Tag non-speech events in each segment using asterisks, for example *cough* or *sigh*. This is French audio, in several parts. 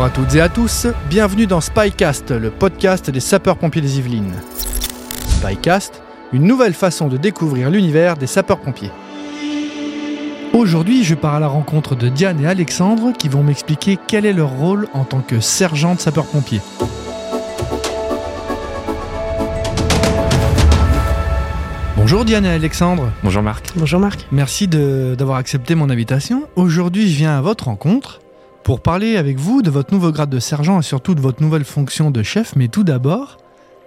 Bonjour à toutes et à tous, bienvenue dans Spycast, le podcast des sapeurs-pompiers des Yvelines. Spycast, une nouvelle façon de découvrir l'univers des sapeurs-pompiers. Aujourd'hui, je pars à la rencontre de Diane et Alexandre qui vont m'expliquer quel est leur rôle en tant que sergent de sapeurs-pompiers. Bonjour Diane et Alexandre. Bonjour Marc. Bonjour Marc. Merci de- d'avoir accepté mon invitation. Aujourd'hui, je viens à votre rencontre pour parler avec vous de votre nouveau grade de sergent et surtout de votre nouvelle fonction de chef. Mais tout d'abord,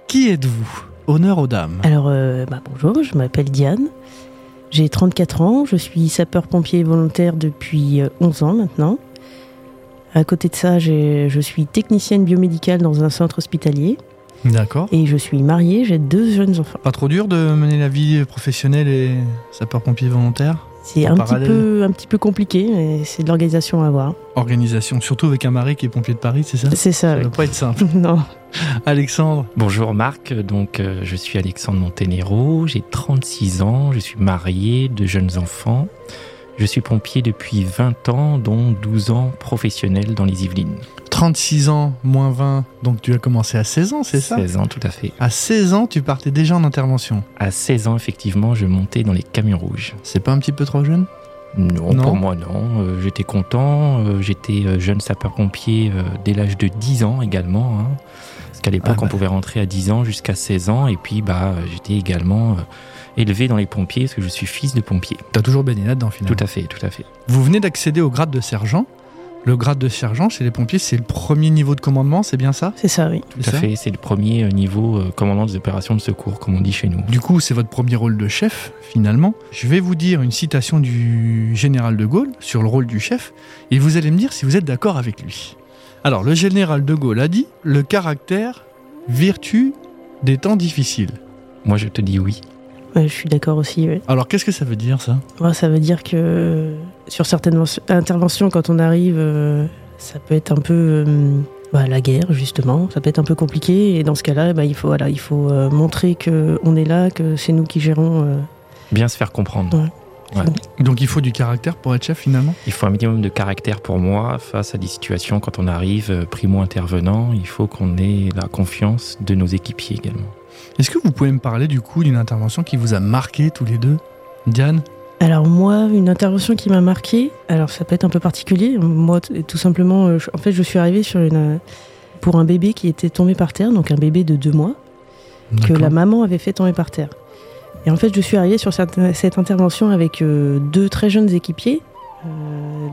qui êtes-vous? Honneur aux dames. Alors, euh, bah, bonjour, je m'appelle Diane. J'ai 34 ans, je suis sapeur-pompier volontaire depuis euh, 11 ans maintenant. À côté de ça, je suis technicienne biomédicale dans un centre hospitalier D'accord. et je suis mariée, j'ai deux jeunes enfants. Pas trop dur de mener la vie professionnelle et sapeur-pompier volontaire? C'est un petit, peu, un petit peu compliqué, mais c'est de l'organisation à avoir. Organisation, surtout avec un mari qui est pompier de Paris, c'est ça? C'est ça, Ça oui. doit pas être simple. *laughs* non. Alexandre, Bonjour Marc, donc euh, je suis Alexandre Montenero, j'ai 36 ans, je suis marié, de jeunes enfants. Je suis pompier depuis 20 ans, dont 12 ans professionnel dans les Yvelines. 36 ans, moins 20, donc tu as commencé à 16 ans, c'est ça? 16 ans tout à fait. À 16 ans, tu partais déjà en intervention? À 16 ans, effectivement, je montais dans les camions rouges. C'est pas un petit peu trop jeune? Non, Non. pour moi non. Euh, j'étais content. Euh, j'étais euh, jeune sapeur-pompier euh, dès l'âge de 10 ans également. hein. Parce qu'à l'époque, Ah bah. on pouvait rentrer à 10 ans jusqu'à 16 ans. Et puis, bah, j'étais également élevé dans les pompiers parce que je suis fils de pompier. T'as toujours baigné là-dedans finalement. Tout à fait, tout à fait. Vous venez d'accéder au grade de sergent. Le grade de sergent chez les pompiers, c'est le premier niveau de commandement, c'est bien ça? C'est ça, oui. Tout C'est à ça? fait. C'est le premier euh, niveau euh, commandant des opérations de secours, comme on dit chez nous. Du coup, c'est votre premier rôle de chef, finalement. Je vais vous dire une citation du général de Gaulle sur le rôle du chef, et vous allez me dire si vous êtes d'accord avec lui. Alors, le général de Gaulle a dit Le caractère, vertu des temps difficiles. Moi, je te dis oui. Ouais, je suis d'accord aussi, oui. Alors, qu'est-ce que ça veut dire, ça? Moi, ça veut dire que sur certaines ven- interventions, quand on arrive, euh, ça peut être un peu euh, bah, la guerre, justement. Ça peut être un peu compliqué. Et dans ce cas-là, bah, il faut, voilà, il faut euh, montrer qu'on est là, que c'est nous qui gérons. euh. Bien se faire comprendre. Ouais. Donc, il faut du caractère pour être chef, finalement? Il faut un minimum de caractère pour moi face à des situations quand on arrive primo-intervenant. Il faut qu'on ait la confiance de nos équipiers également. Est-ce que vous pouvez me parler, du coup, d'une intervention qui vous a marqué tous les deux? Diane? Alors moi, une intervention qui m'a marqué. Alors ça peut être un peu particulier. Moi, tout simplement, euh, je- en fait, je suis arrivée sur une euh, pour un bébé qui était tombé par terre, donc un bébé de deux mois. que la maman avait fait tomber par terre. Et en fait, je suis arrivée sur cette, cette intervention avec euh, deux très jeunes équipiers, euh,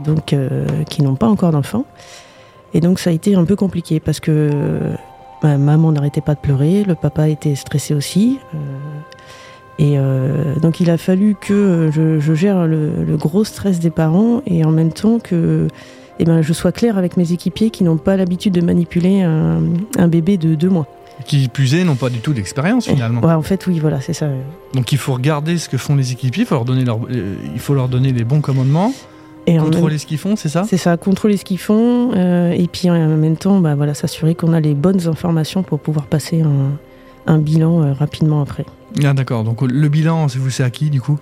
donc euh, qui n'ont pas encore d'enfants. Et donc, ça a été un peu compliqué parce que ma maman n'arrêtait pas de pleurer, le papa était stressé aussi. Et euh, donc, il a fallu que je, je gère le, le gros stress des parents et en même temps que eh ben, je sois claire avec mes équipiers qui n'ont pas l'habitude de manipuler un, un bébé de deux mois. Qui plus est, n'ont pas du tout d'expérience, finalement. Ouais, en fait, oui, voilà, c'est ça. Donc il faut regarder ce que font les équipiers, il faut leur donner, leur- euh, il faut leur donner les bons commandements, Et en même- contrôler ce qu'ils font, c'est ça? C'est ça, contrôler ce qu'ils font euh, et puis en même temps, bah, voilà, s'assurer qu'on a les bonnes informations pour pouvoir passer un, un bilan euh, rapidement après. Ah d'accord, donc le bilan, c'est vous c'est à qui du coup?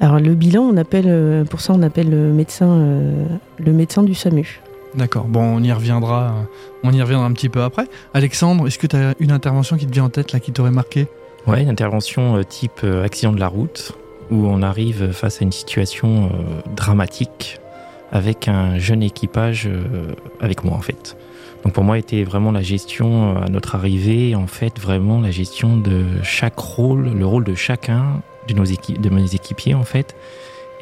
Alors le bilan, on appelle, euh, pour ça, on appelle le médecin, euh, le médecin du SAMU. D'accord, bon on y reviendra, euh, on y reviendra un petit peu après. Alexandre, est-ce que tu as une intervention qui te vient en tête là, qui t'aurait marqué? Ouais, une intervention euh, type euh, accident de la route, où on arrive face à une situation euh, dramatique avec un jeune équipage euh, avec moi en fait. Donc pour moi, était vraiment la gestion euh, à notre arrivée, en fait, vraiment la gestion de chaque rôle, le rôle de chacun de nos équi- de mes équipiers en fait,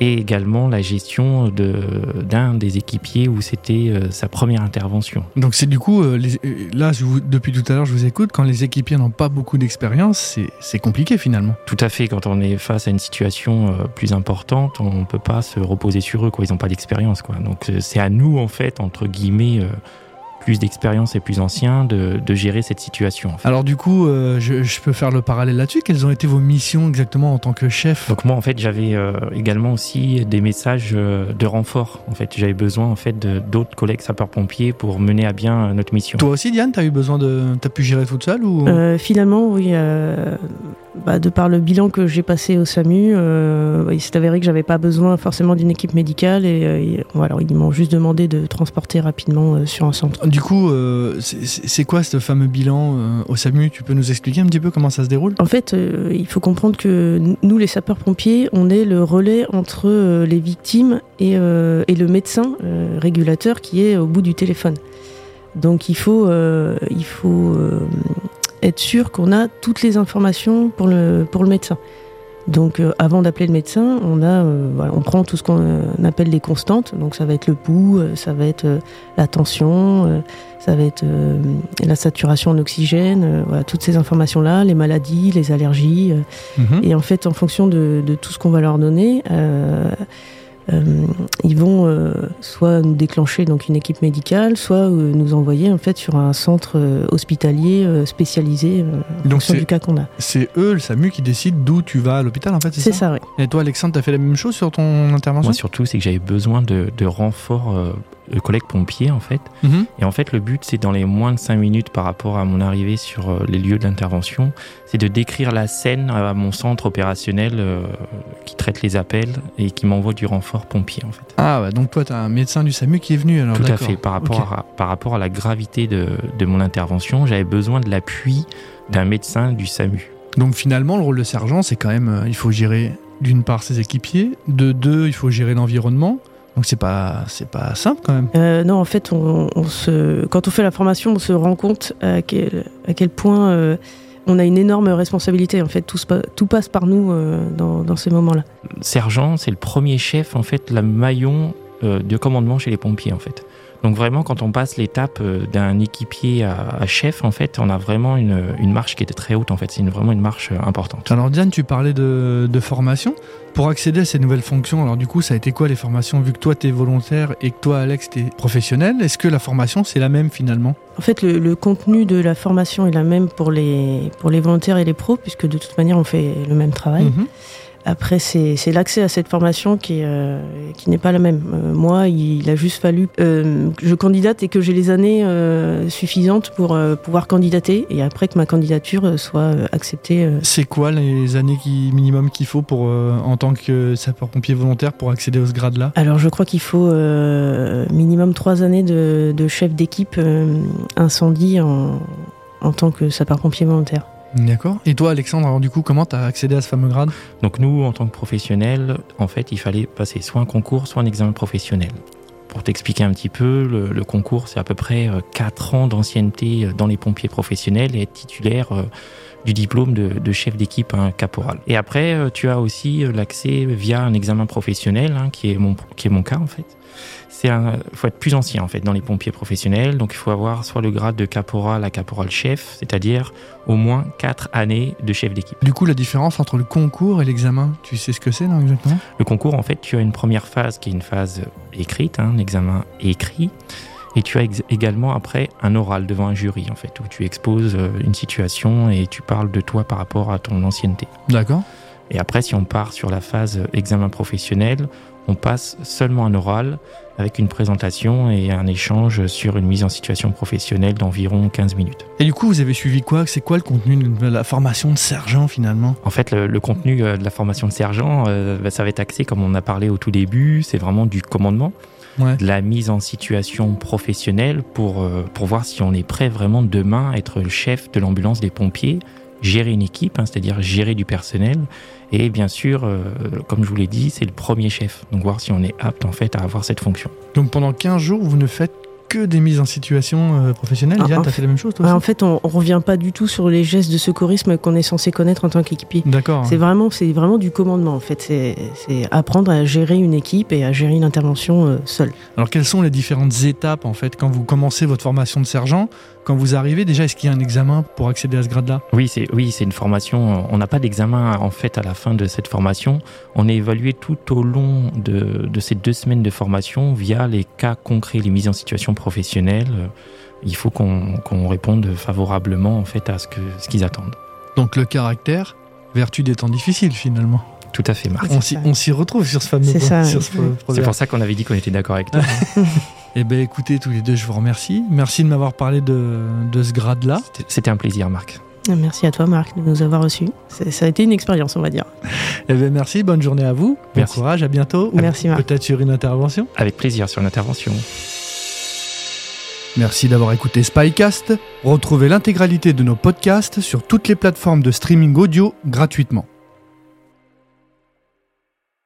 et également la gestion de d'un des équipiers où c'était euh, sa première intervention. Donc c'est du coup, euh, les- là je vous- depuis tout à l'heure je vous écoute, quand les équipiers n'ont pas beaucoup d'expérience, c'est- c'est compliqué finalement. Tout à fait, quand on est face à une situation euh, plus importante, on ne peut pas se reposer sur eux, quoi. Ils n'ont pas d'expérience, quoi. Donc c'est à nous, en fait, entre guillemets, plus d'expérience et plus anciens, de, de gérer cette situation. en fait. Alors du coup, euh, je, je peux faire le parallèle là-dessus. Quelles ont été vos missions exactement en tant que chef? Donc moi, en fait, j'avais euh, également aussi des messages euh, de renfort. En fait, j'avais besoin, en fait, d'autres collègues sapeurs-pompiers pour mener à bien notre mission. Toi aussi Diane, t'as eu besoin de... T'as pu gérer toute seule ou... Euh, finalement, oui, euh, bah, de par le bilan que j'ai passé au SAMU, euh, il s'est avéré que j'avais pas besoin forcément d'une équipe médicale et, euh, voilà, ils m'ont juste demandé de transporter rapidement euh, sur un centre. Du coup, euh, c'est- quoi ce fameux bilan euh, au SAMU? Tu peux nous expliquer un petit peu comment ça se déroule? En fait, euh, il faut comprendre que nous, les sapeurs-pompiers, on est le relais entre euh, les victimes et, euh, et le médecin euh, régulateur qui est au bout du téléphone. Donc il faut, euh, il faut euh, être sûr qu'on a toutes les informations pour le, pour le médecin. Donc euh, avant d'appeler le médecin, on, a, euh, voilà, on prend tout ce qu'on euh, appelle des constantes. Donc ça va être le pouls, ça va être la tension, ça va être la saturation en oxygène, voilà, toutes ces informations-là, les maladies, les allergies. Mhm. et en fait, en fonction de, de tout ce qu'on va leur donner, ils vont euh, soit nous déclencher donc une équipe médicale, soit euh, nous envoyer en fait sur un centre euh, hospitalier euh, spécialisé euh, en Donc fonction c'est du cas qu'on a. c'est eux, le SAMU, qui décide d'où tu vas à l'hôpital, en fait, C'est c'est ça, ça, oui. Et toi, Alexandre, t'as fait la même chose sur ton intervention? Moi surtout, c'est que j'avais besoin de, de renforts euh, de collègues pompiers en fait. Mhm. Et en fait, le but, c'est dans les moins de 5 minutes par rapport à mon arrivée sur euh, les lieux d'intervention, c'est de décrire la scène à mon centre opérationnel euh, qui traite les appels et qui m'envoie du renfort pompier en fait. Ah, ouais, donc toi, t'as un médecin du SAMU qui est venu, alors Tout à fait. Par rapport, à, par rapport à la gravité de, de mon intervention, j'avais besoin de l'appui d'un médecin du SAMU. Donc finalement, le rôle de sergent, c'est quand même, euh, il faut gérer d'une part ses équipiers, de deux, il faut gérer l'environnement. Donc c'est pas, c'est pas simple quand même. Euh, non, en fait, on, on se, quand on fait la formation, on se rend compte à quel, à quel point euh, on a une énorme responsabilité. En fait, tout, tout passe par nous euh, dans, dans ces moments-là. sergent, c'est le premier chef, en fait, le maillon euh, de commandement chez les pompiers, en fait. Donc vraiment, quand on passe l'étape d'un équipier à, à chef, en fait, on a vraiment une, une marche qui était très haute, en fait. C'est une- vraiment une marche importante. Alors Diane, tu parlais de, de formation. Pour accéder à ces nouvelles fonctions, alors du coup, ça a été quoi les formations Vu que toi, t'es volontaire et que toi, Alex, t'es professionnel, est-ce que la formation, c'est la même finalement? En fait, le, le contenu de la formation est la même pour les, pour les volontaires et les pros, puisque de toute manière, on fait le même travail. Mhm. Après, c'est l'accès à cette formation qui, euh, qui n'est pas la même. Euh, moi, il a juste fallu euh, que je candidate et que j'ai les années euh, suffisantes pour euh, pouvoir candidater, et après que ma candidature euh, soit euh, acceptée. euh. C'est quoi les années qui, minimum qu'il faut pour, euh, en tant que sapeur-pompier volontaire pour accéder à ce grade-là? Alors, je crois qu'il faut euh, minimum trois années de, de chef d'équipe euh, incendie en, en tant que sapeur-pompier volontaire. D'accord. Et toi, Alexandre, alors du coup, comment t'as accédé à ce fameux grade? Donc nous, en tant que professionnels, en fait, il fallait passer soit un concours, soit un examen professionnel. Pour t'expliquer un petit peu, le, concours, c'est à peu près 4 ans d'ancienneté euh, dans les pompiers professionnels et être titulaire euh, du diplôme de, chef d'équipe un caporal. Et après, euh, tu as aussi euh, l'accès via un examen professionnel, hein, qui, est mon, qui est mon cas en fait. C'est un, faut être plus ancien en fait dans les pompiers professionnels, donc il faut avoir soit le grade de caporal à caporal chef, c'est-à-dire au moins 4 années de chef d'équipe. Du coup, la différence entre le concours et l'examen, tu sais ce que c'est, non, exactement? Le concours, en fait, tu as une première phase qui est une phase écrite, hein, un examen écrit, et tu as également après un oral devant un jury, en fait, où tu exposes euh, une situation et tu parles de toi par rapport à ton ancienneté. D'accord. Et après, si on part sur la phase euh, examen professionnel, on passe seulement un oral avec une présentation et un échange sur une mise en situation professionnelle d'environ 15 minutes. Et du coup, vous avez suivi quoi? C'est quoi le contenu de la formation de sergent finalement? En fait, le, le contenu euh, de la formation de sergent, euh, bah, ça va être axé, comme on a parlé au tout début, c'est vraiment du commandement. Ouais. de la mise en situation professionnelle pour, euh, pour voir si on est prêt vraiment demain à être le chef de l'ambulance des pompiers, gérer une équipe, hein, c'est-à-dire gérer du personnel. Et bien sûr, euh, comme je vous l'ai dit, c'est le premier chef. Donc voir si on est apte en fait à avoir cette fonction. Donc pendant 15 jours, vous ne faites que des mises en situation euh, professionnelles. Ah, Diane, en t'as fait- la même chose toi en fait, on, on revient pas du tout sur les gestes de secourisme qu'on est censé connaître en tant qu'équipier. D'accord. C'est vraiment, c'est vraiment du commandement en fait. C'est c'est apprendre à gérer une équipe et à gérer une intervention euh, seule. Alors quelles sont les différentes étapes en fait quand vous commencez votre formation de sergent? Quand vous arrivez, déjà, est-ce qu'il y a un examen pour accéder à ce grade-là? Oui, c'est oui, c'est une formation. On n'a pas d'examen en fait à la fin de cette formation. On est évalué tout au long de, de ces deux semaines de formation via les cas concrets, les mises en situation professionnelle. Il faut qu'on qu'on réponde favorablement en fait à ce que ce qu'ils attendent. Donc le caractère, vertu des temps difficiles finalement. Tout à fait, Marc. On s'y ça. on s'y retrouve sur ce fameux C'est. C'est pour ça qu'on avait dit qu'on était d'accord avec toi. *laughs* Eh ben écoutez tous les deux, je vous remercie. Merci de m'avoir parlé de, de ce grade-là. C'était- C'était un plaisir, Marc. Merci à toi, Marc, de nous avoir reçus. Ça a été une expérience, on va dire. *laughs* Eh bien, merci, bonne journée à vous. Bon courage, à bientôt. Merci, Marc. Peut-être sur une intervention Avec plaisir sur une intervention. Merci d'avoir écouté Spycast. Retrouvez l'intégralité de nos podcasts sur toutes les plateformes de streaming audio gratuitement.